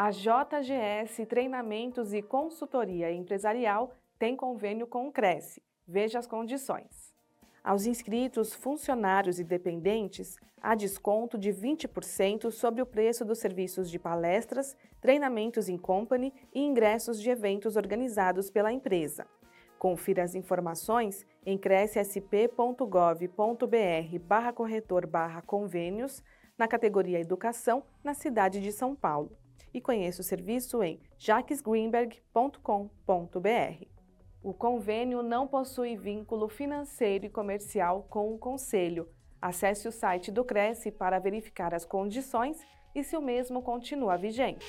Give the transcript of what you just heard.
A JGS Treinamentos e Consultoria Empresarial tem convênio com o Cresce. Veja as condições. Aos inscritos, funcionários e dependentes, há desconto de 20% sobre o preço dos serviços de palestras, treinamentos em company e ingressos de eventos organizados pela empresa. Confira as informações em crescsp.gov.br barra corretor barra convênios na categoria Educação, na cidade de São Paulo e conheça o serviço em jaquesgreenberg.com.br. O convênio não possui vínculo financeiro e comercial com o Conselho. Acesse o site do Cresce para verificar as condições e se o mesmo continua vigente.